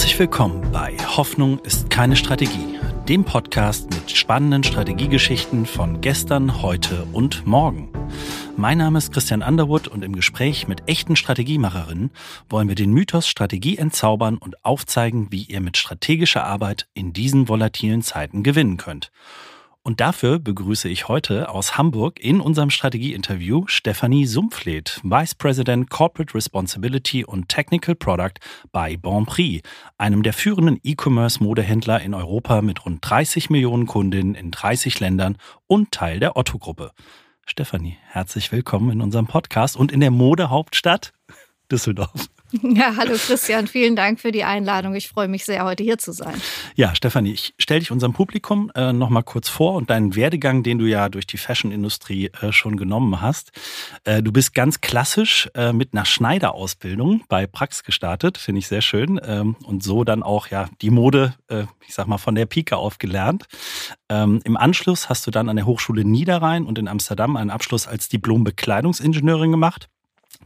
Herzlich willkommen bei Hoffnung ist keine Strategie, dem Podcast mit spannenden Strategiegeschichten von gestern, heute und morgen. Mein Name ist Christian Underwood und im Gespräch mit echten Strategiemacherinnen wollen wir den Mythos Strategie entzaubern und aufzeigen, wie ihr mit strategischer Arbeit in diesen volatilen Zeiten gewinnen könnt. Und dafür begrüße ich heute aus Hamburg in unserem Strategieinterview Stefanie Sumpfleth, Vice President Corporate Responsibility und Technical Product bei Bonprix, einem der führenden E-Commerce-Modehändler in Europa mit rund 30 Millionen Kundinnen in 30 Ländern und Teil der Otto-Gruppe. Stefanie, herzlich willkommen in unserem Podcast und in der Modehauptstadt Düsseldorf. Ja, hallo Christian, vielen Dank für die Einladung. Ich freue mich sehr, heute hier zu sein. Ja, Stefanie, ich stelle dich unserem Publikum äh, noch mal kurz vor und deinen Werdegang, den du ja durch die Fashion-Industrie äh, schon genommen hast. Äh, du bist ganz klassisch äh, mit einer Schneiderausbildung bei Prax gestartet, finde ich sehr schön. Ähm, und so dann auch ja die Mode, äh, ich sag mal, von der Pike auf gelernt. Ähm, Im Anschluss hast du dann an der Hochschule Niederrhein und in Amsterdam einen Abschluss als Diplom-Bekleidungsingenieurin gemacht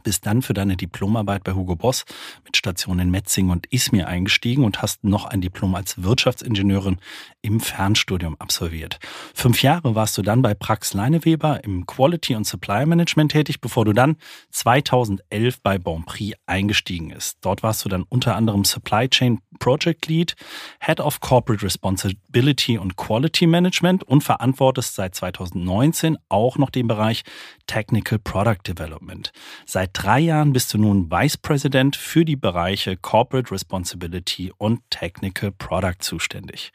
bist dann für deine Diplomarbeit bei Hugo Boss mit Stationen in Metzing und Izmir eingestiegen und hast noch ein Diplom als Wirtschaftsingenieurin im Fernstudium absolviert. Fünf Jahre warst du dann bei Prax Leineweber im Quality und Supply Management tätig, bevor du dann 2011 bei Bonprix eingestiegen bist. Dort warst du dann unter anderem Supply Chain Project Lead, Head of Corporate Responsibility und Quality Management und verantwortest seit 2019 auch noch den Bereich Technical Product Development. Seit drei Jahren bist du nun Vice President für die Bereiche Corporate Responsibility und Technical Product zuständig.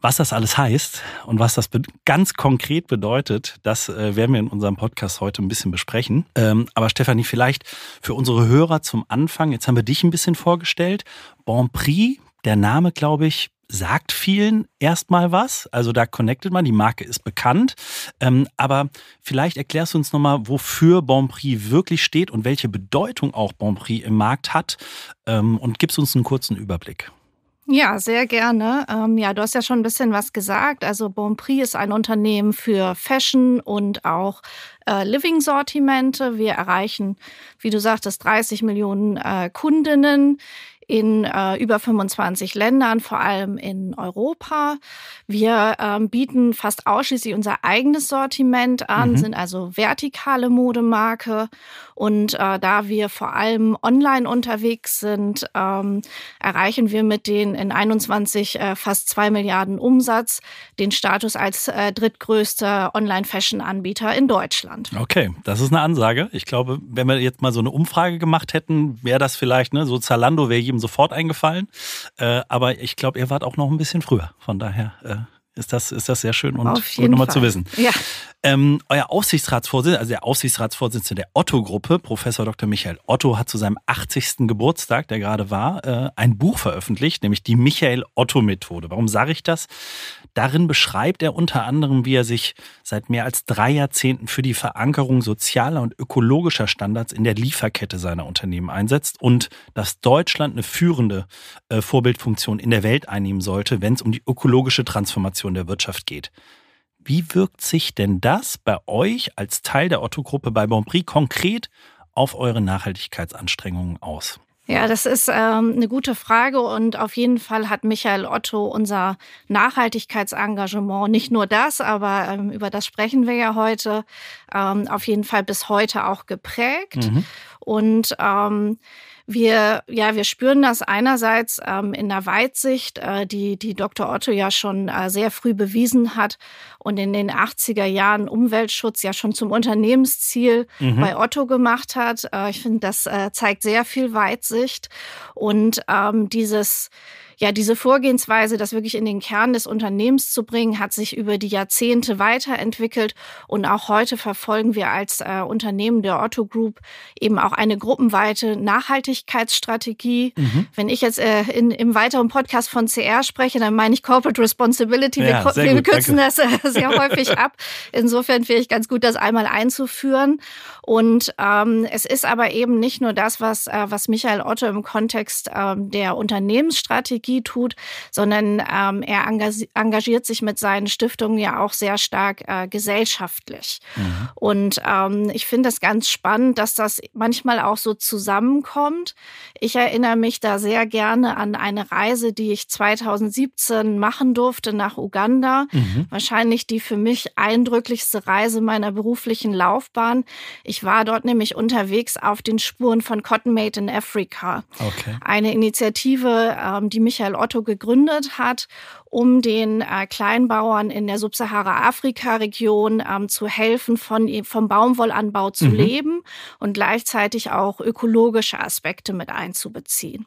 Was das alles heißt und was das ganz konkret bedeutet, das äh, werden wir in unserem Podcast heute ein bisschen besprechen. Ähm, aber Stefanie, vielleicht für unsere Hörer zum Anfang, jetzt haben wir dich ein bisschen vorgestellt. Bon Prix, der Name, glaube ich, sagt vielen erstmal was. Also da connectet man, die Marke ist bekannt. Ähm, aber vielleicht erklärst du uns nochmal, wofür Bonprix wirklich steht und welche Bedeutung auch Bonprix im Markt hat ähm, und gibst uns einen kurzen Überblick. Ja, sehr gerne. Ähm, ja, du hast ja schon ein bisschen was gesagt. Also Bonprix ist ein Unternehmen für Fashion und auch äh, Living-Sortimente. Wir erreichen, wie du sagtest, 30 Millionen äh, Kundinnen in äh, über 25 Ländern, vor allem in Europa. Wir ähm, bieten fast ausschließlich unser eigenes Sortiment an, mhm. sind also vertikale Modemarke. Und äh, da wir vor allem online unterwegs sind, ähm, erreichen wir mit den in 21 äh, fast zwei Milliarden Umsatz den Status als äh, drittgrößter Online-Fashion-Anbieter in Deutschland. Okay, das ist eine Ansage. Ich glaube, wenn wir jetzt mal so eine Umfrage gemacht hätten, wäre das vielleicht, ne, so Zalando wäre jedem jedem sofort eingefallen. Äh, aber ich glaube, ihr wart auch noch ein bisschen früher. Von daher äh, ist, das, ist das sehr schön und gut nochmal zu wissen. Ja. Ähm, euer Aufsichtsratsvorsitzender, also der Aufsichtsratsvorsitzende der Otto-Gruppe, Professor Dr. Michael Otto, hat zu seinem 80. Geburtstag, der gerade war, äh, ein Buch veröffentlicht, nämlich die Michael-Otto-Methode. Warum sage ich das? Darin beschreibt er unter anderem, wie er sich seit mehr als drei Jahrzehnten für die Verankerung sozialer und ökologischer Standards in der Lieferkette seiner Unternehmen einsetzt und dass Deutschland eine führende äh, Vorbildfunktion in der Welt einnehmen sollte, wenn es um die ökologische Transformation der Wirtschaft geht. Wie wirkt sich denn das bei euch als Teil der Otto-Gruppe bei Bonprix konkret auf eure Nachhaltigkeitsanstrengungen aus? Ja, das ist ähm, eine gute Frage und auf jeden Fall hat Michael Otto unser Nachhaltigkeitsengagement, nicht nur das, aber ähm, über das sprechen wir ja heute, ähm, auf jeden Fall bis heute auch geprägt. Mhm. Und ähm, wir, ja, wir spüren das einerseits ähm, in der Weitsicht, äh, die, die Dr. Otto ja schon äh, sehr früh bewiesen hat und in den 80er Jahren Umweltschutz ja schon zum Unternehmensziel mhm. bei Otto gemacht hat. Äh, ich finde, das äh, zeigt sehr viel Weitsicht und ähm, dieses ja, diese Vorgehensweise, das wirklich in den Kern des Unternehmens zu bringen, hat sich über die Jahrzehnte weiterentwickelt. Und auch heute verfolgen wir als äh, Unternehmen der Otto Group eben auch eine gruppenweite Nachhaltigkeitsstrategie. Mhm. Wenn ich jetzt äh, in, im weiteren Podcast von CR spreche, dann meine ich Corporate Responsibility. Ja, wir, wir kürzen danke. das äh, sehr häufig ab. Insofern finde ich ganz gut, das einmal einzuführen. Und ähm, es ist aber eben nicht nur das, was, äh, was Michael Otto im Kontext ähm, der Unternehmensstrategie Strategie tut, sondern ähm, er engagiert sich mit seinen Stiftungen ja auch sehr stark äh, gesellschaftlich. Mhm. Und ähm, ich finde es ganz spannend, dass das manchmal auch so zusammenkommt. Ich erinnere mich da sehr gerne an eine Reise, die ich 2017 machen durfte nach Uganda. Mhm. Wahrscheinlich die für mich eindrücklichste Reise meiner beruflichen Laufbahn. Ich war dort nämlich unterwegs auf den Spuren von Cotton Made in Africa. Okay. Eine Initiative, ähm, die Michael Otto gegründet hat um den äh, Kleinbauern in der Subsahara-Afrika-Region ähm, zu helfen, von, vom Baumwollanbau zu mhm. leben und gleichzeitig auch ökologische Aspekte mit einzubeziehen.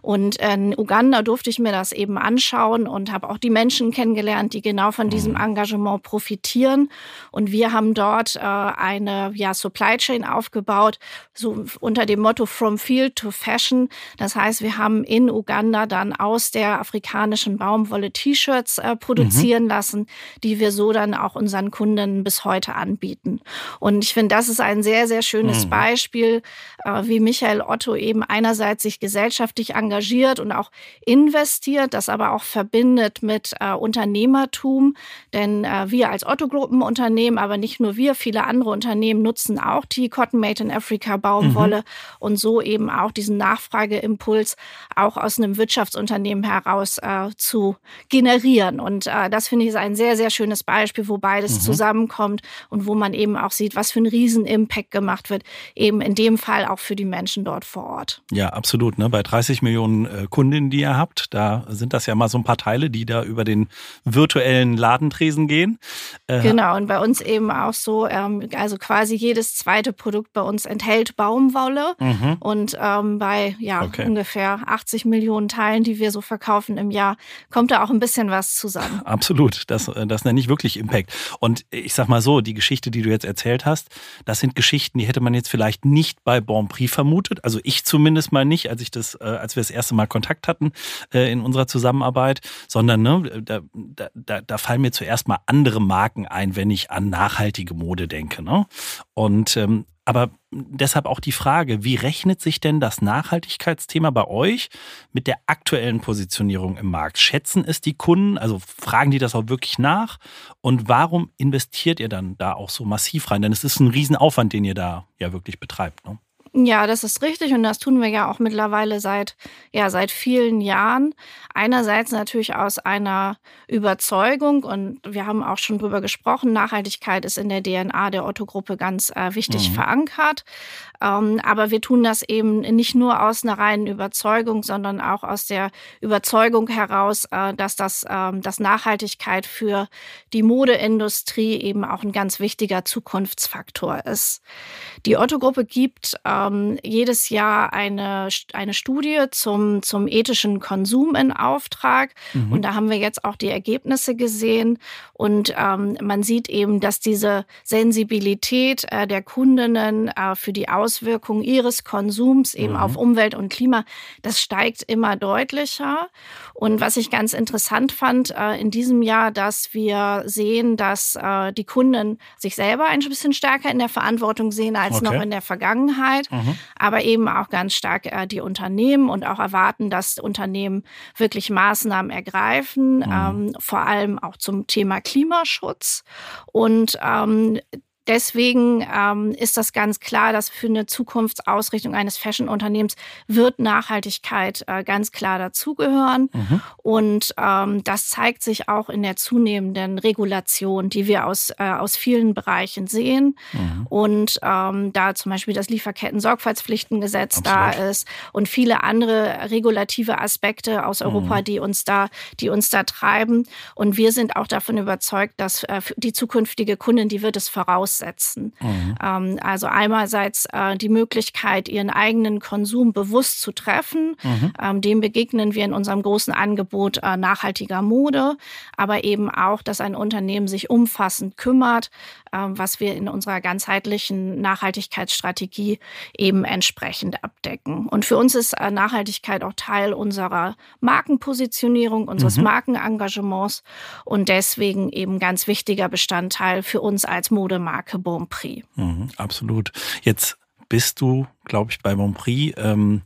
Und in Uganda durfte ich mir das eben anschauen und habe auch die Menschen kennengelernt, die genau von diesem mhm. Engagement profitieren. Und wir haben dort äh, eine ja, Supply Chain aufgebaut, so unter dem Motto From Field to Fashion. Das heißt, wir haben in Uganda dann aus der afrikanischen Baumwolle T-Shirts äh, produzieren mhm. lassen, die wir so dann auch unseren Kunden bis heute anbieten. Und ich finde, das ist ein sehr, sehr schönes mhm. Beispiel, äh, wie Michael Otto eben einerseits sich gesellschaftlich engagiert und auch investiert, das aber auch verbindet mit äh, Unternehmertum. Denn äh, wir als Otto-Gruppenunternehmen, aber nicht nur wir, viele andere Unternehmen nutzen auch die Cotton Made in Africa Baumwolle mhm. und so eben auch diesen Nachfrageimpuls auch aus einem Wirtschaftsunternehmen heraus äh, zu generieren. Und äh, das finde ich ist ein sehr, sehr schönes Beispiel, wo beides mhm. zusammenkommt und wo man eben auch sieht, was für ein Riesen-Impact gemacht wird, eben in dem Fall auch für die Menschen dort vor Ort. Ja, absolut. Ne? Bei 30 Millionen äh, Kundinnen, die ihr habt, da sind das ja mal so ein paar Teile, die da über den virtuellen Ladentresen gehen. Äh, genau, und bei uns eben auch so, ähm, also quasi jedes zweite Produkt bei uns enthält Baumwolle. Mhm. Und ähm, bei ja, okay. ungefähr 80 Millionen Teilen, die wir so verkaufen im Jahr, kommt da auch ein bisschen was zusammen. Absolut, das, äh, das nenne ich wirklich Impact. Und ich sag mal so, die Geschichte, die du jetzt erzählt hast, das sind Geschichten, die hätte man jetzt vielleicht nicht bei Bon Prix vermutet. Also ich zumindest mal nicht, als ich das, äh, als wir das erste Mal Kontakt hatten äh, in unserer Zusammenarbeit, sondern ne, da, da, da fallen mir zuerst mal andere Marken ein, wenn ich an nachhaltige Mode denke. Ne? Und ähm, aber deshalb auch die Frage, wie rechnet sich denn das Nachhaltigkeitsthema bei euch mit der aktuellen Positionierung im Markt? Schätzen es die Kunden? Also fragen die das auch wirklich nach? Und warum investiert ihr dann da auch so massiv rein? Denn es ist ein Riesenaufwand, den ihr da ja wirklich betreibt. Ne? Ja, das ist richtig und das tun wir ja auch mittlerweile seit ja seit vielen Jahren. Einerseits natürlich aus einer Überzeugung und wir haben auch schon drüber gesprochen. Nachhaltigkeit ist in der DNA der Otto-Gruppe ganz äh, wichtig mhm. verankert. Ähm, aber wir tun das eben nicht nur aus einer reinen Überzeugung, sondern auch aus der Überzeugung heraus, äh, dass das äh, dass Nachhaltigkeit für die Modeindustrie eben auch ein ganz wichtiger Zukunftsfaktor ist. Die Otto-Gruppe gibt äh, ähm, jedes Jahr eine, eine Studie zum, zum ethischen Konsum in Auftrag. Mhm. Und da haben wir jetzt auch die Ergebnisse gesehen. Und ähm, man sieht eben, dass diese Sensibilität äh, der Kundinnen äh, für die Auswirkungen ihres Konsums eben mhm. auf Umwelt und Klima, das steigt immer deutlicher. Und was ich ganz interessant fand äh, in diesem Jahr, dass wir sehen, dass äh, die Kunden sich selber ein bisschen stärker in der Verantwortung sehen als okay. noch in der Vergangenheit. Mhm. aber eben auch ganz stark äh, die Unternehmen und auch erwarten, dass Unternehmen wirklich Maßnahmen ergreifen, mhm. ähm, vor allem auch zum Thema Klimaschutz. Und ähm, deswegen ähm, ist das ganz klar, dass für eine Zukunftsausrichtung eines Fashion-Unternehmens wird Nachhaltigkeit äh, ganz klar dazugehören. Mhm. Und ähm, das zeigt sich auch in der zunehmenden Regulation, die wir aus, äh, aus vielen Bereichen sehen. Mhm. Und ähm, da zum Beispiel das Lieferketten-Sorgfaltspflichtengesetz Absolut. da ist und viele andere regulative Aspekte aus Europa, mhm. die uns da, die uns da treiben. Und wir sind auch davon überzeugt, dass äh, die zukünftige Kundin, die wird es voraus aussetzen. Mhm. Ähm, also einerseits äh, die Möglichkeit, ihren eigenen Konsum bewusst zu treffen. Mhm. Ähm, dem begegnen wir in unserem großen Angebot äh, nachhaltiger Mode, aber eben auch, dass ein Unternehmen sich umfassend kümmert, was wir in unserer ganzheitlichen Nachhaltigkeitsstrategie eben entsprechend abdecken. Und für uns ist äh, Nachhaltigkeit auch Teil unserer Markenpositionierung, unseres mhm. Markenengagements und deswegen eben ganz wichtiger Bestandteil für uns als Modemarke. Marke Bonprix. Mhm, absolut. Jetzt bist du, glaube ich, bei Bonprix ähm,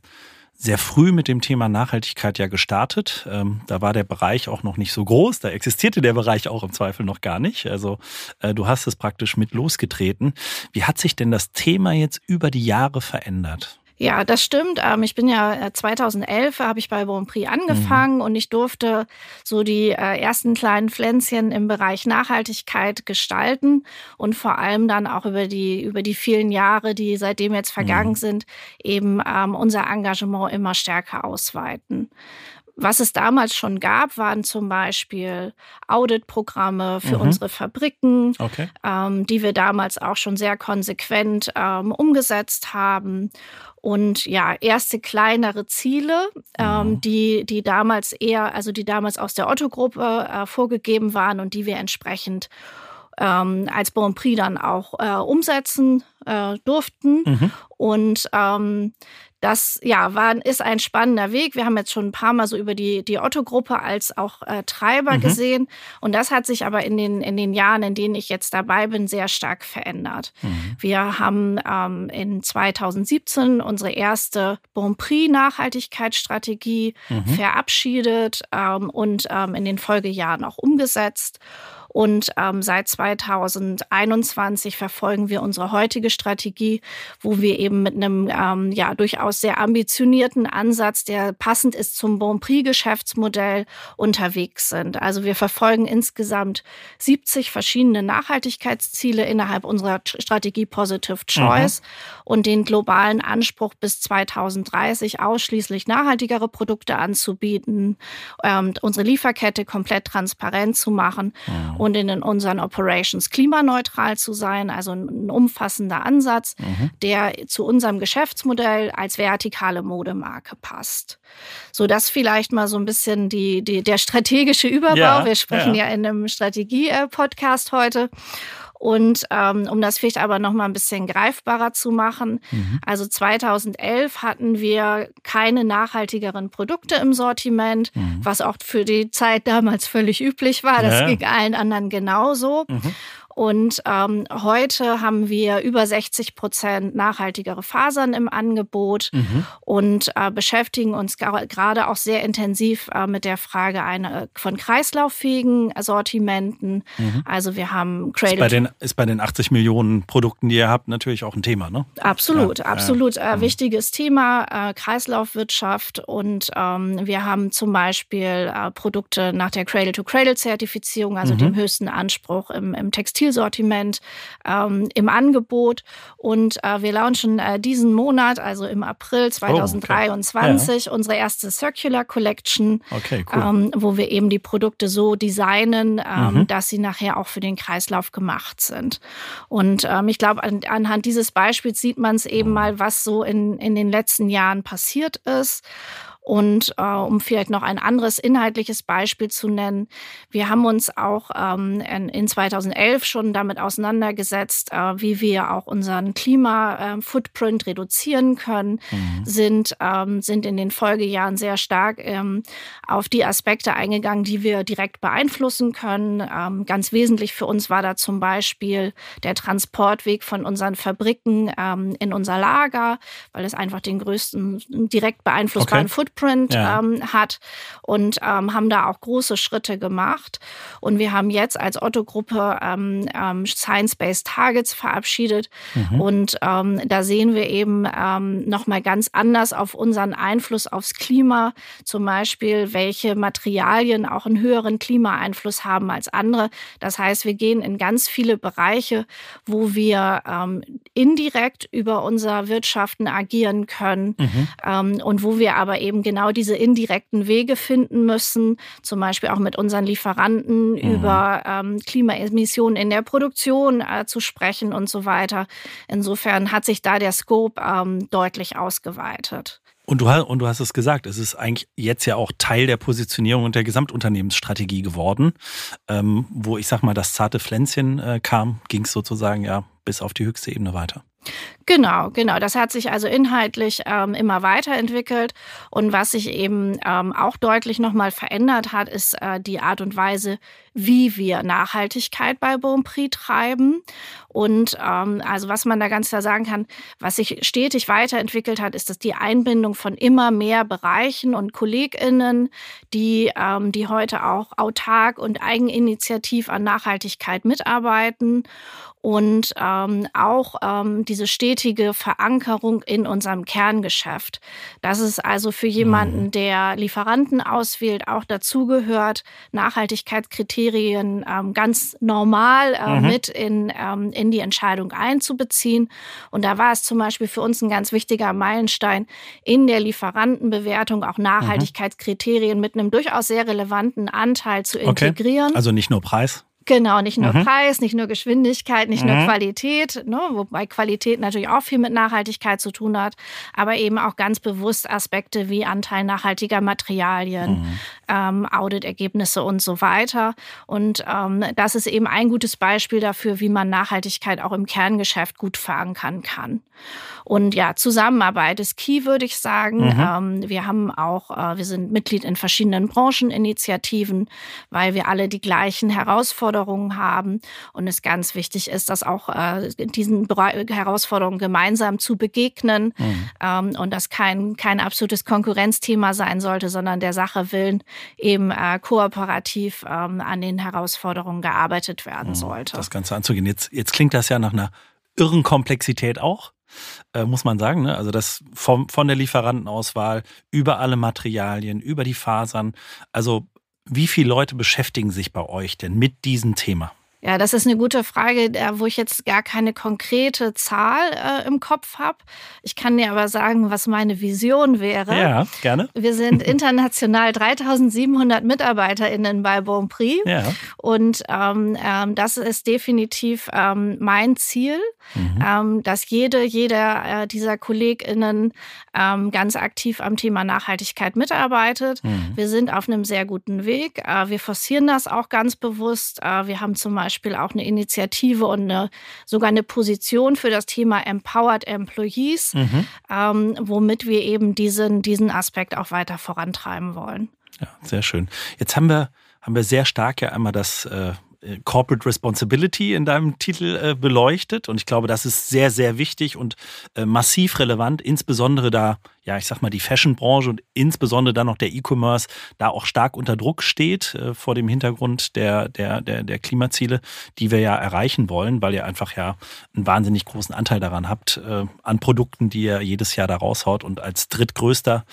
sehr früh mit dem Thema Nachhaltigkeit ja gestartet. Ähm, da war der Bereich auch noch nicht so groß. Da existierte der Bereich auch im Zweifel noch gar nicht. Also äh, du hast es praktisch mit losgetreten. Wie hat sich denn das Thema jetzt über die Jahre verändert? Ja, das stimmt. Ähm, ich bin ja 2011 äh, habe ich bei Bonprix angefangen mhm. und ich durfte so die äh, ersten kleinen Pflänzchen im Bereich Nachhaltigkeit gestalten und vor allem dann auch über die über die vielen Jahre, die seitdem jetzt vergangen mhm. sind, eben ähm, unser Engagement immer stärker ausweiten. Was es damals schon gab, waren zum Beispiel Auditprogramme für mhm. unsere Fabriken, okay. ähm, die wir damals auch schon sehr konsequent ähm, umgesetzt haben und ja, erste kleinere Ziele, ähm, mhm. die, die damals eher, also die damals aus der Otto-Gruppe äh, vorgegeben waren und die wir entsprechend ähm, als Bon Prix dann auch äh, umsetzen äh, durften. Mhm. Und ähm, das ja, war, ist ein spannender Weg. Wir haben jetzt schon ein paar Mal so über die, die Otto-Gruppe als auch äh, Treiber mhm. gesehen. Und das hat sich aber in den, in den Jahren, in denen ich jetzt dabei bin, sehr stark verändert. Mhm. Wir haben ähm, in 2017 unsere erste Bon Prix Nachhaltigkeitsstrategie mhm. verabschiedet ähm, und ähm, in den Folgejahren auch umgesetzt. Und ähm, seit 2021 verfolgen wir unsere heutige Strategie, wo wir eben mit einem ähm, ja durchaus sehr ambitionierten Ansatz, der passend ist zum Bon Prix Geschäftsmodell, unterwegs sind. Also wir verfolgen insgesamt 70 verschiedene Nachhaltigkeitsziele innerhalb unserer Strategie Positive Choice mhm. und den globalen Anspruch bis 2030 ausschließlich nachhaltigere Produkte anzubieten, ähm, unsere Lieferkette komplett transparent zu machen. Mhm und in unseren Operations klimaneutral zu sein, also ein, umfassender Ansatz, mhm. der zu unserem Geschäftsmodell als vertikale Modemarke passt. So das vielleicht mal so ein bisschen die, die, der strategische Überbau. Ja, Wir sprechen ja, ja in einem Strategie-Podcast heute. Und ähm, um das vielleicht aber noch mal ein bisschen greifbarer zu machen, mhm. also 2011 hatten wir keine nachhaltigeren Produkte im Sortiment, mhm. was auch für die Zeit damals völlig üblich war. Das ja. ging allen anderen genauso. Mhm. Und ähm, heute haben wir über 60 Prozent nachhaltigere Fasern im Angebot und und äh, beschäftigen uns gerade auch sehr intensiv äh, mit der Frage eine, von kreislauffähigen Sortimenten. Mhm. Also wir haben Cradle. Ist bei, den, ist bei den 80 Millionen Produkten, die ihr habt, natürlich auch ein Thema, ne? Absolut, ja, absolut. Ja. Äh, mhm. wichtiges Thema, äh, Kreislaufwirtschaft. Und ähm, wir haben zum Beispiel äh, Produkte nach der Cradle-to-Cradle-Zertifizierung, also mhm. dem höchsten Anspruch im, im Textilsortiment, ähm, im Angebot. Und äh, wir launchen äh, diesen Monat, also im April 2023, oh, okay. ja. unsere erste Circular Collection, okay, cool. ähm, wo wir eben die Produkte so designen, ähm, mhm. dass sie nachher auch für den Kreislauf gemacht sind. Und ähm, ich glaube, an, anhand dieses Beispiels sieht man es eben mal, was so in, in den letzten Jahren passiert ist. Und äh, um vielleicht noch ein anderes inhaltliches Beispiel zu nennen, wir haben uns auch ähm, in 2011 schon damit auseinandergesetzt, äh, wie wir auch unseren Klima-Footprint reduzieren können, mhm. sind, ähm, sind in den Folgejahren sehr stark ähm, auf die Aspekte eingegangen, die wir direkt beeinflussen können. Ähm, ganz wesentlich für uns war da zum Beispiel der Transportweg von unseren Fabriken ähm, in unser Lager, weil es einfach den größten direkt beeinflussbaren okay. Footprint Footprint ja. ähm, hat und ähm, haben da auch große Schritte gemacht. Und wir haben jetzt als Otto-Gruppe ähm, ähm, Science-Based Targets verabschiedet. Mhm. Und ähm, da sehen wir eben ähm, nochmal ganz anders auf unseren Einfluss aufs Klima. Zum Beispiel, welche Materialien auch einen höheren Klimaeinfluss haben als andere. Das heißt, wir gehen in ganz viele Bereiche, wo wir ähm, indirekt über unser Wirtschaften agieren können mhm. und wo wir aber eben genau diese indirekten Wege finden müssen, zum Beispiel auch mit unseren Lieferanten mhm. über ähm, Klimaemissionen in der Produktion äh, zu sprechen und so weiter. Insofern hat sich da der Scope ähm, deutlich ausgeweitet. Und du, und du hast es gesagt, es ist eigentlich jetzt ja auch Teil der Positionierung und der Gesamtunternehmensstrategie geworden. Ähm, wo ich sag mal, das zarte Pflänzchen äh, kam, ging es sozusagen ja bis auf die höchste Ebene weiter. Genau, genau. Das hat sich also inhaltlich ähm, immer weiterentwickelt. Und was sich eben ähm, auch deutlich nochmal verändert hat, ist äh, die Art und Weise, wie wir Nachhaltigkeit bei Bonprix treiben. Und ähm, also was man da ganz klar sagen kann, was sich stetig weiterentwickelt hat, ist, dass die Einbindung von immer mehr Bereichen und KollegInnen, die, ähm, die heute auch autark und eigeninitiativ an Nachhaltigkeit mitarbeiten und ähm, auch ähm, diese stetige Verankerung in unserem Kerngeschäft. Das ist also für jemanden, mhm. der Lieferanten auswählt, auch dazugehört, Nachhaltigkeitskriterien ähm, ganz normal äh, mhm. mit in, ähm, in die Entscheidung einzubeziehen. Und da war es zum Beispiel für uns ein ganz wichtiger Meilenstein, in der Lieferantenbewertung auch mhm. Nachhaltigkeitskriterien mhm. mit einem durchaus sehr relevanten Anteil zu integrieren. Okay. Also nicht nur Preis? Genau, nicht nur mhm. Preis, nicht nur Geschwindigkeit, nicht mhm. nur Qualität, ne, wobei Qualität natürlich auch viel mit Nachhaltigkeit zu tun hat, aber eben auch ganz bewusst Aspekte wie Anteil nachhaltiger Materialien, mhm. ähm, Auditergebnisse und so weiter. Und ähm, das ist eben ein gutes Beispiel dafür, wie man Nachhaltigkeit auch im Kerngeschäft gut verankern kann. Und ja, Zusammenarbeit ist key, würde ich sagen. Mhm. Ähm, wir haben auch, äh, wir sind Mitglied in verschiedenen Brancheninitiativen, weil wir alle die gleichen Herausforderungen haben und es ganz wichtig ist, dass auch äh, diesen Herausforderungen gemeinsam zu begegnen mhm. ähm, und das kein, kein absolutes Konkurrenzthema sein sollte, sondern der Sache willen eben äh, kooperativ ähm, an den Herausforderungen gearbeitet werden mhm. sollte. Das Ganze anzugehen. Jetzt, jetzt klingt das ja nach einer irren Komplexität auch äh, muss man sagen. Ne? Also das vom, von der Lieferantenauswahl über alle Materialien, über die Fasern. Also wie viele Leute beschäftigen sich bei euch denn mit diesem Thema? Ja, das ist eine gute Frage, wo ich jetzt gar keine konkrete Zahl äh, im Kopf habe. Ich kann dir aber sagen, was meine Vision wäre. Ja, gerne. Wir sind international 3700 MitarbeiterInnen bei Bonprix. Ja. Und ähm, ähm, das ist definitiv ähm, mein Ziel, mhm. ähm, dass jede, jeder äh, dieser KollegInnen ähm, ganz aktiv am Thema Nachhaltigkeit mitarbeitet. Mhm. Wir sind auf einem sehr guten Weg. Äh, wir forcieren das auch ganz bewusst. Äh, wir haben zum Beispiel Beispiel auch eine Initiative und eine, sogar eine Position für das Thema Empowered Employees, mhm. ähm, womit wir eben diesen, diesen Aspekt auch weiter vorantreiben wollen. Ja, sehr schön. Jetzt haben wir, haben wir sehr stark ja einmal das äh, Corporate Responsibility in deinem Titel äh, beleuchtet. Und ich glaube, das ist sehr, sehr wichtig und äh, massiv relevant, insbesondere da, ja, ich sag mal, die Fashion-Branche und insbesondere dann noch der E-Commerce da auch stark unter Druck steht äh, vor dem Hintergrund der, der, der, der Klimaziele, die wir ja erreichen wollen, weil ihr einfach ja einen wahnsinnig großen Anteil daran habt, äh, an Produkten, die ihr jedes Jahr da raushaut und als drittgrößter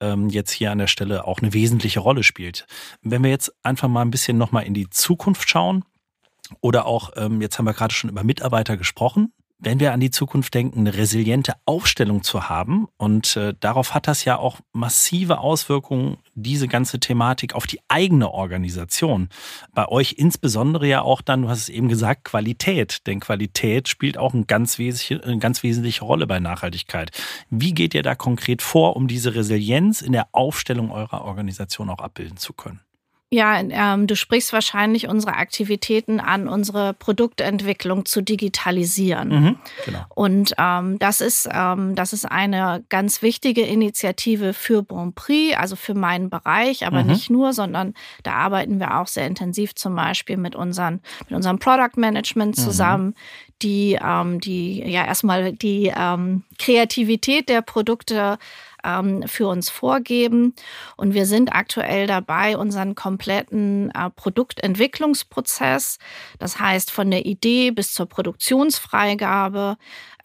ähm, jetzt hier an der Stelle auch eine wesentliche Rolle spielt. Wenn wir jetzt einfach mal ein bisschen nochmal in die Zukunft schauen, oder auch, ähm, jetzt haben wir gerade schon über Mitarbeiter gesprochen, wenn wir an die Zukunft denken, eine resiliente Aufstellung zu haben. Und äh, darauf hat das ja auch massive Auswirkungen, diese ganze Thematik auf die eigene Organisation. Bei euch insbesondere ja auch dann, du hast es eben gesagt, Qualität. Denn Qualität spielt auch eine ganz wesentliche, eine ganz wesentliche Rolle bei Nachhaltigkeit. Wie geht ihr da konkret vor, um diese Resilienz in der Aufstellung eurer Organisation auch abbilden zu können? Ja, ähm, du sprichst wahrscheinlich unsere Aktivitäten an, unsere Produktentwicklung zu digitalisieren. Mhm, genau. Und ähm, das, ist, ähm, das ist eine ganz wichtige Initiative für Bonprix, also für meinen Bereich, aber mhm. nicht nur, sondern da arbeiten wir auch sehr intensiv zum Beispiel mit, unseren, mit unserem Product Management mhm. zusammen, mhm. die, ähm, die ja erstmal die ähm, Kreativität der Produkte ähm, für uns vorgeben. Und wir sind aktuell dabei, unseren kompletten äh, Produktentwicklungsprozess, das heißt von der Idee bis zur Produktionsfreigabe,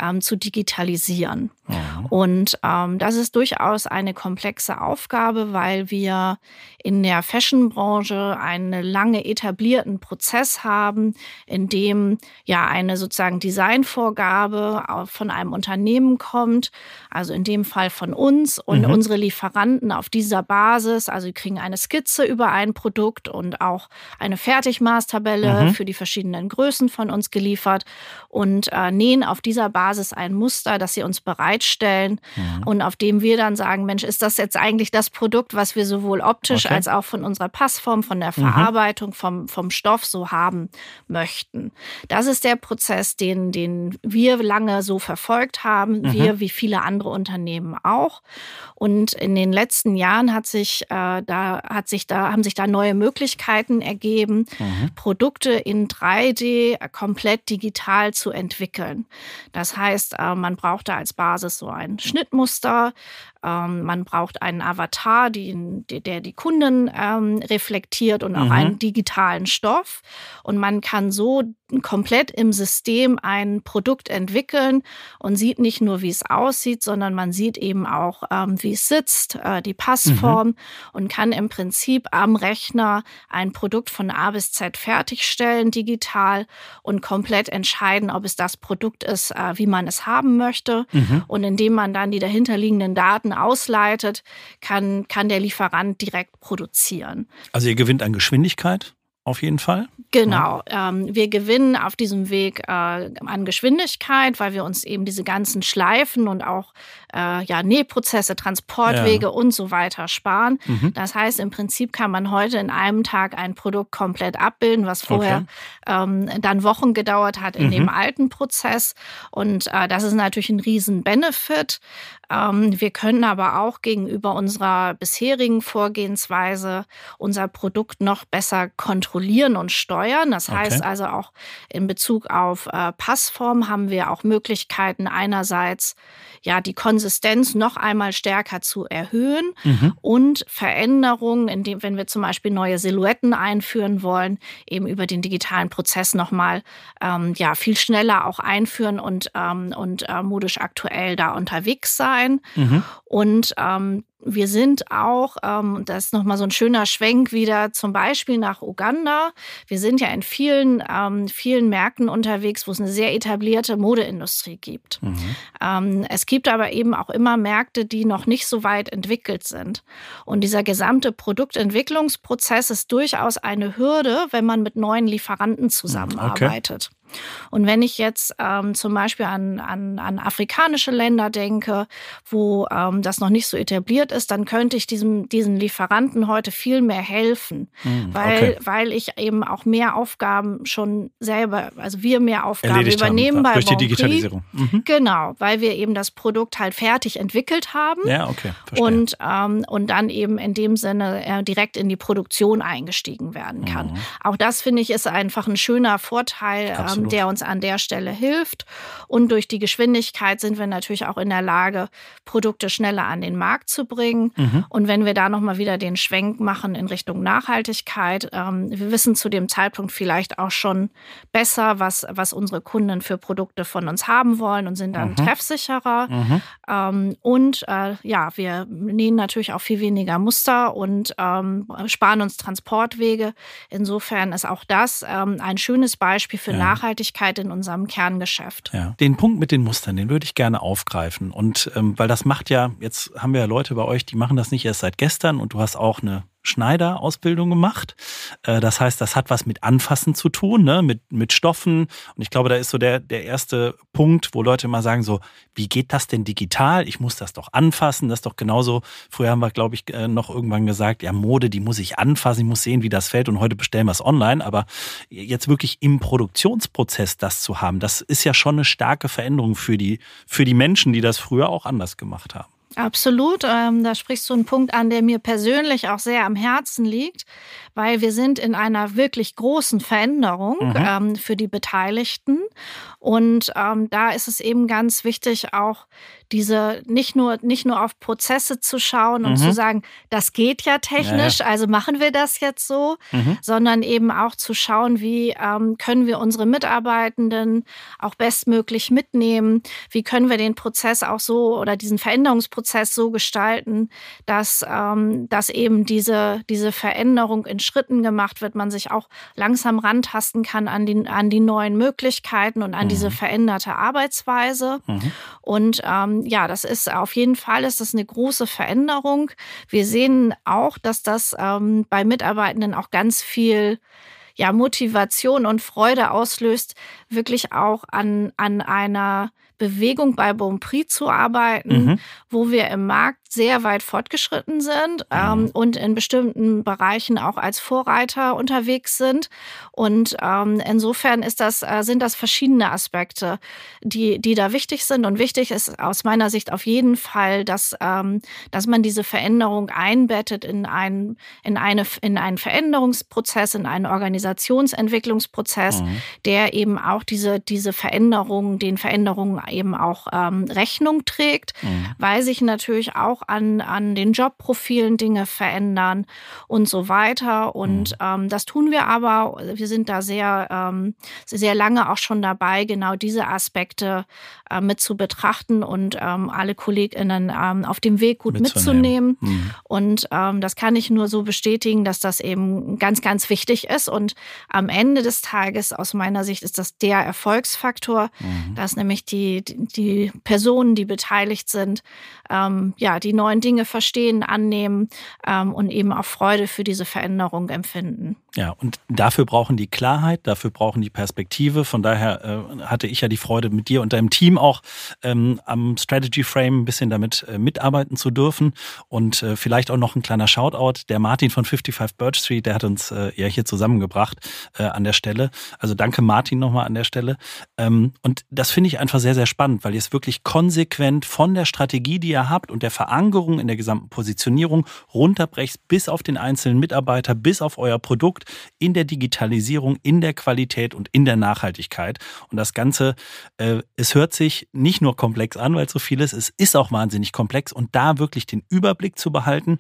ähm, zu digitalisieren. Mhm. Und ähm, das ist durchaus eine komplexe Aufgabe, weil wir in der Fashionbranche einen lange etablierten Prozess haben, in dem ja eine sozusagen Designvorgabe von einem Unternehmen kommt, also in dem Fall von uns und mhm. unsere Lieferanten auf dieser Basis, also kriegen eine Skizze über ein Produkt und auch eine Fertigmaßtabelle mhm. für die verschiedenen Größen von uns geliefert und äh, nähen auf dieser Basis Basis ein Muster, das sie uns bereitstellen mhm. und auf dem wir dann sagen, Mensch, ist das jetzt eigentlich das Produkt, was wir sowohl optisch okay. als auch von unserer Passform, von der mhm. Verarbeitung, mhm. vom, vom Stoff so haben möchten. Das ist der Prozess, den, den wir lange so verfolgt haben, mhm. wir wie viele andere Unternehmen auch. Und in den letzten Jahren hat sich, äh, da, hat sich da, haben sich da neue Möglichkeiten ergeben, mhm. Produkte in 3D komplett digital zu entwickeln. Das heißt, äh, man braucht da als Basis so ein Schnittmuster, ähm, man braucht einen Avatar, der die Kunden ähm, reflektiert und auch mhm. einen digitalen Stoff. Und man kann so komplett im System ein Produkt entwickeln und sieht nicht nur, wie es aussieht, sondern man sieht eben auch, ähm, wie es sitzt, äh, die Passform mhm. und kann im Prinzip am Rechner ein Produkt von A bis Z fertigstellen, digital und komplett entscheiden, ob es das Produkt ist, äh, wie man es haben möchte. Mhm. Und indem man dann die dahinterliegenden Daten ausleitet, kann, kann der Lieferant direkt produzieren. Also ihr gewinnt an Geschwindigkeit? Auf jeden Fall. Genau. Ja. Ähm, wir gewinnen auf diesem Weg äh, an Geschwindigkeit, weil wir uns eben diese ganzen Schleifen und auch äh, ja, Nähprozesse, Transportwege ja. und so weiter sparen. Mhm. Das heißt, im Prinzip kann man heute in einem Tag ein Produkt komplett abbilden, was vorher okay. ähm, dann Wochen gedauert hat in mhm. dem alten Prozess. Und äh, das ist natürlich ein riesen Benefit. Ähm, wir können aber auch gegenüber unserer bisherigen Vorgehensweise unser Produkt noch besser kontrollieren und steuern. Das okay. heißt also auch in Bezug auf äh, Passform haben wir auch Möglichkeiten einerseits ja die Konsistenz noch einmal stärker zu erhöhen mhm. und Veränderungen, indem wenn wir zum Beispiel neue Silhouetten einführen wollen, eben über den digitalen Prozess noch mal ähm, ja viel schneller auch einführen und ähm, und äh, modisch aktuell da unterwegs sein mhm. und ähm, wir sind auch, ähm, das ist nochmal so ein schöner Schwenk wieder, zum Beispiel nach Uganda. Wir sind ja in vielen, ähm, vielen Märkten unterwegs, wo es eine sehr etablierte Modeindustrie gibt. Mhm. Ähm, es gibt aber eben auch immer Märkte, die noch nicht so weit entwickelt sind. Und dieser gesamte Produktentwicklungsprozess ist durchaus eine Hürde, wenn man mit neuen Lieferanten zusammenarbeitet. Okay. Und wenn ich jetzt ähm, zum Beispiel an, an, an afrikanische Länder denke, wo ähm, das noch nicht so etabliert ist, dann könnte ich diesem, diesen Lieferanten heute viel mehr helfen, mm, weil, okay. weil ich eben auch mehr Aufgaben schon selber, also wir mehr Aufgaben Erledigt übernehmen haben, bei Durch die Digitalisierung. Mhm. Genau, weil wir eben das Produkt halt fertig entwickelt haben. Ja, okay. Verstehe. Und, ähm, und dann eben in dem Sinne äh, direkt in die Produktion eingestiegen werden kann. Mhm. Auch das finde ich ist einfach ein schöner Vorteil, ähm, der uns an der Stelle hilft. Und durch die Geschwindigkeit sind wir natürlich auch in der Lage, Produkte schneller an den Markt zu bringen. Mhm. Und wenn wir da nochmal wieder den Schwenk machen in Richtung Nachhaltigkeit, ähm, wir wissen zu dem Zeitpunkt vielleicht auch schon besser, was, was unsere Kunden für Produkte von uns haben wollen und sind dann mhm. treffsicherer. Mhm. Ähm, und äh, ja, wir nähen natürlich auch viel weniger Muster und ähm, sparen uns Transportwege. Insofern ist auch das ähm, ein schönes Beispiel für ja. Nachhaltigkeit in unserem Kerngeschäft. Ja. Den Punkt mit den Mustern, den würde ich gerne aufgreifen. Und ähm, weil das macht ja, jetzt haben wir ja Leute bei euch, die machen das nicht erst seit gestern und du hast auch eine Schneiderausbildung gemacht. Äh, das heißt, das hat was mit Anfassen zu tun, ne? mit, mit Stoffen. Und ich glaube, da ist so der, der erste Punkt, wo Leute immer sagen so, wie geht das denn digital? Ich muss das doch anfassen. Das ist doch genauso. Früher haben wir, glaube ich, äh, noch irgendwann gesagt, ja, Mode, die muss ich anfassen. Ich muss sehen, wie das fällt. Und heute bestellen wir es online. Aber jetzt wirklich im Produktionsprozess das zu haben, das ist ja schon eine starke Veränderung für die, für die Menschen, die das früher auch anders gemacht haben. Absolut. Ähm, da sprichst du einen Punkt an, der mir persönlich auch sehr am Herzen liegt, weil wir sind in einer wirklich großen Veränderung mhm. ähm, für die Beteiligten. Und ähm, da ist es eben ganz wichtig, auch diese nicht nur, nicht nur auf Prozesse zu schauen und mhm. zu sagen, das geht ja technisch, ja, also machen wir das jetzt so, mhm. sondern eben auch zu schauen, wie ähm, können wir unsere Mitarbeitenden auch bestmöglich mitnehmen, wie können wir den Prozess auch so oder diesen Veränderungsprozess so gestalten, dass, ähm, dass eben diese, diese Veränderung in Schritten gemacht wird, man sich auch langsam rantasten kann an die, an die neuen Möglichkeiten und an mhm. diese veränderte Arbeitsweise. Mhm. Und ähm, ja, das ist auf jeden Fall ist das eine große Veränderung. Wir sehen auch, dass das ähm, bei Mitarbeitenden auch ganz viel ja, Motivation und Freude auslöst, wirklich auch an, an einer Bewegung bei Bonprix zu arbeiten, mhm. wo wir im Markt sehr weit fortgeschritten sind ähm, mhm. und in bestimmten Bereichen auch als Vorreiter unterwegs sind. Und ähm, insofern ist das, äh, sind das verschiedene Aspekte, die, die da wichtig sind. Und wichtig ist aus meiner Sicht auf jeden Fall, dass, ähm, dass man diese Veränderung einbettet in, ein, in, eine, in einen Veränderungsprozess, in einen Organisationsentwicklungsprozess, mhm. der eben auch diese, diese Veränderungen, den Veränderungen eben auch ähm, Rechnung trägt, mhm. weil sich natürlich auch an, an den Jobprofilen Dinge verändern und so weiter. Und mhm. ähm, das tun wir aber. Wir sind da sehr, ähm, sehr lange auch schon dabei, genau diese Aspekte äh, mit zu betrachten und ähm, alle KollegInnen ähm, auf dem Weg gut mitzunehmen. mitzunehmen. Mhm. Und ähm, das kann ich nur so bestätigen, dass das eben ganz, ganz wichtig ist. Und am Ende des Tages, aus meiner Sicht, ist das der Erfolgsfaktor, mhm. dass nämlich die, die Personen, die beteiligt sind, ähm, ja, die neuen Dinge verstehen, annehmen ähm, und eben auch Freude für diese Veränderung empfinden. Ja, und dafür brauchen die Klarheit, dafür brauchen die Perspektive. Von daher äh, hatte ich ja die Freude, mit dir und deinem Team auch ähm, am Strategy Frame ein bisschen damit äh, mitarbeiten zu dürfen. Und äh, vielleicht auch noch ein kleiner Shoutout. Der Martin von 55 Birch Street, der hat uns äh, ja hier zusammengebracht äh, an der Stelle. Also danke Martin nochmal an der Stelle. Ähm, und das finde ich einfach sehr, sehr spannend, weil ihr es wirklich konsequent von der Strategie, die ihr habt und der Verankerung in der gesamten Positionierung runterbrecht bis auf den einzelnen Mitarbeiter, bis auf euer Produkt in der Digitalisierung, in der Qualität und in der Nachhaltigkeit. Und das Ganze, äh, es hört sich nicht nur komplex an, weil so viel ist, es ist auch wahnsinnig komplex und da wirklich den Überblick zu behalten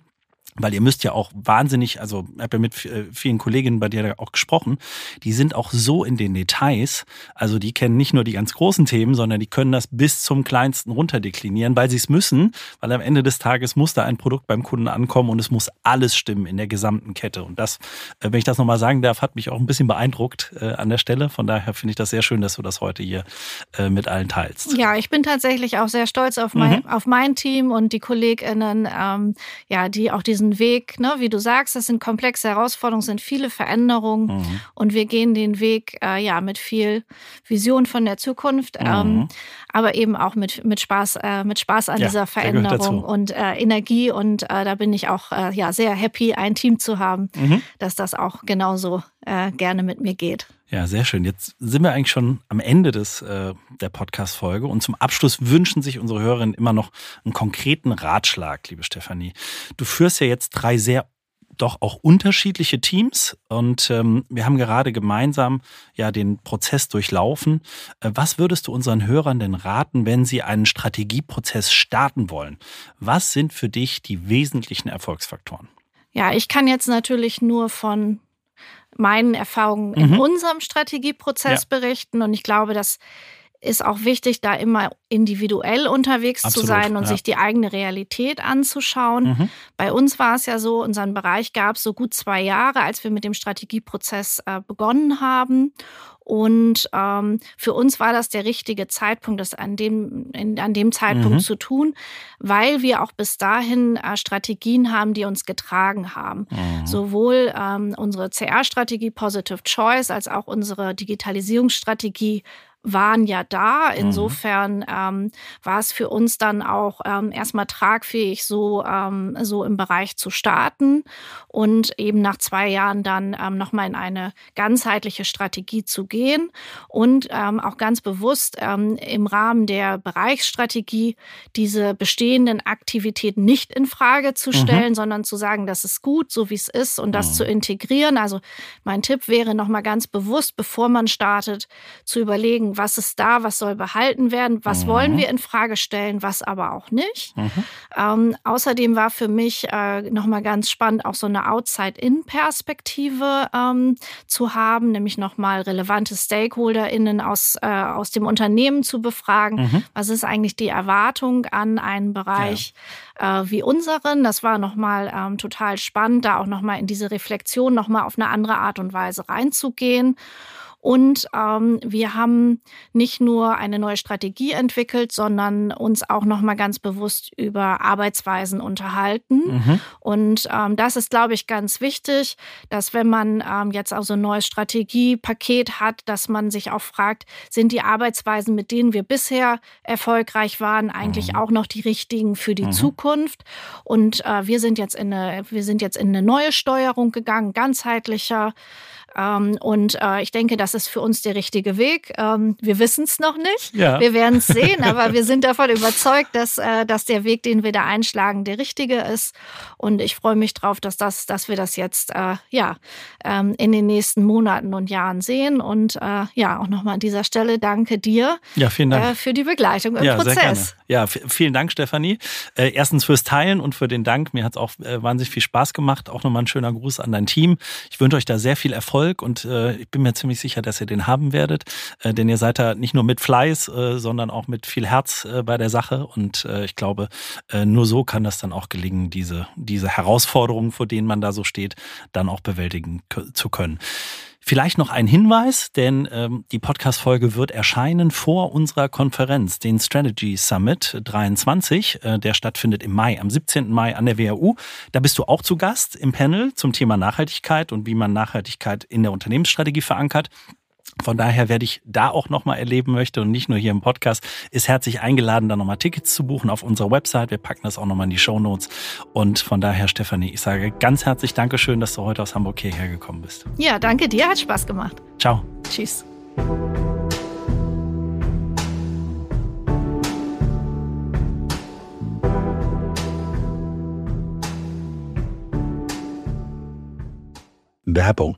weil ihr müsst ja auch wahnsinnig, also ich habe ja mit äh, vielen Kolleginnen bei dir auch gesprochen, die sind auch so in den Details, also die kennen nicht nur die ganz großen Themen, sondern die können das bis zum kleinsten runterdeklinieren, weil sie es müssen, weil am Ende des Tages muss da ein Produkt beim Kunden ankommen und es muss alles stimmen in der gesamten Kette. Und das, äh, wenn ich das nochmal sagen darf, hat mich auch ein bisschen beeindruckt äh, an der Stelle. Von daher finde ich das sehr schön, dass du das heute hier mit allen teilst. Ja, ich bin tatsächlich auch sehr stolz auf mein, mhm. auf mein Team und die KollegInnen, ähm, ja, die auch diesen diesen Weg, ne, wie du sagst, das sind komplexe Herausforderungen, sind viele Veränderungen mhm. und wir gehen den Weg äh, ja mit viel Vision von der Zukunft, mhm. ähm, aber eben auch mit, mit Spaß, äh, mit Spaß an ja, dieser Veränderung und äh, Energie und äh, da bin ich auch äh, ja sehr happy, ein Team zu haben, mhm. dass das auch genauso äh, gerne mit mir geht. Ja, sehr schön. Jetzt sind wir eigentlich schon am Ende des, äh, der Podcast-Folge und zum Abschluss wünschen sich unsere Hörerinnen immer noch einen konkreten Ratschlag, liebe Stefanie. Du führst ja jetzt drei sehr doch auch unterschiedliche Teams und ähm, wir haben gerade gemeinsam ja den Prozess durchlaufen. Äh, was würdest du unseren Hörern denn raten, wenn sie einen Strategieprozess starten wollen? Was sind für dich die wesentlichen Erfolgsfaktoren? Ja, ich kann jetzt natürlich nur von meinen Erfahrungen mhm. in unserem Strategieprozess ja. berichten. Und ich glaube, das ist auch wichtig, da immer individuell unterwegs Absolut, zu sein und ja. sich die eigene Realität anzuschauen. Mhm. Bei uns war es ja so, unseren Bereich gab es so gut zwei Jahre, als wir mit dem Strategieprozess äh, begonnen haben. Und ähm, für uns war das der richtige Zeitpunkt, das an dem, in, an dem Zeitpunkt mhm. zu tun, weil wir auch bis dahin äh, Strategien haben, die uns getragen haben. Mhm. Sowohl ähm, unsere CR-Strategie Positive Choice als auch unsere Digitalisierungsstrategie waren ja da. Mhm. Insofern ähm, war es für uns dann auch ähm, erstmal tragfähig, so, ähm, so im Bereich zu starten und eben nach zwei Jahren dann ähm, nochmal in eine ganzheitliche Strategie zu gehen und ähm, auch ganz bewusst ähm, im Rahmen der Bereichsstrategie diese bestehenden Aktivitäten nicht in Frage zu mhm. stellen, mhm. sondern zu sagen, das ist gut, so wie es ist und das mhm. zu integrieren. Also mein Tipp wäre nochmal ganz bewusst, bevor man startet, zu überlegen, was ist da, was soll behalten werden, was mhm. wollen wir in Frage stellen, was aber auch nicht. Mhm. Ähm, außerdem war für mich äh, nochmal ganz spannend, auch so eine Outside-In-Perspektive ähm, zu haben, nämlich nochmal relevante StakeholderInnen aus, äh, aus dem Unternehmen zu befragen. Mhm. Was ist eigentlich die Erwartung an einen Bereich? Ja. Äh, wie unseren. Das war nochmal ähm, total spannend, da auch nochmal in diese Reflexion nochmal auf eine andere Art und Weise reinzugehen. Und ähm, wir haben nicht nur eine neue Strategie entwickelt, sondern uns auch nochmal ganz bewusst über Arbeitsweisen unterhalten. Mhm. Und ähm, das ist, glaube ich, ganz wichtig, dass wenn man ähm, jetzt auch so ein neues Strategiepaket hat, dass man sich auch fragt, sind die Arbeitsweisen, mit denen wir bisher erfolgreich waren, eigentlich mhm. auch noch die richtigen für die mhm. Zukunft? Und äh, wir sind jetzt in eine, wir sind jetzt in eine neue Steuerung gegangen, ganzheitlicher. Ähm, und äh, ich denke, das ist für uns der richtige Weg. Ähm, wir wissen es noch nicht. Ja. Wir werden es sehen, aber wir sind davon überzeugt, dass, äh, dass der Weg, den wir da einschlagen, der richtige ist. Und ich freue mich drauf, dass, das, dass wir das jetzt äh, ja, ähm, in den nächsten Monaten und Jahren sehen. Und äh, ja, auch nochmal an dieser Stelle danke dir ja, vielen Dank. Äh, für die Begleitung im ja, Prozess. Ja, vielen Dank, Stefanie. Äh, erstens fürs Teilen und für den Dank. Mir hat es auch wahnsinnig viel Spaß gemacht. Auch nochmal ein schöner Gruß an dein Team. Ich wünsche euch da sehr viel Erfolg Erfolg und äh, ich bin mir ziemlich sicher, dass ihr den haben werdet, äh, denn ihr seid da nicht nur mit Fleiß, äh, sondern auch mit viel Herz äh, bei der Sache und äh, ich glaube, äh, nur so kann das dann auch gelingen, diese, diese Herausforderungen, vor denen man da so steht, dann auch bewältigen zu können. Vielleicht noch ein Hinweis, denn ähm, die Podcast-Folge wird erscheinen vor unserer Konferenz, den Strategy Summit 23. Äh, der stattfindet im Mai, am 17. Mai an der WHU. Da bist du auch zu Gast im Panel zum Thema Nachhaltigkeit und wie man Nachhaltigkeit in der Unternehmensstrategie verankert. Von daher, wer dich da auch nochmal erleben möchte und nicht nur hier im Podcast, ist herzlich eingeladen, da nochmal Tickets zu buchen auf unserer Website. Wir packen das auch nochmal in die Show Notes. Und von daher, Stefanie, ich sage ganz herzlich Dankeschön, dass du heute aus Hamburg hierher gekommen bist. Ja, danke dir, hat Spaß gemacht. Ciao. Tschüss. Werbung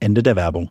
Ende der Werbung.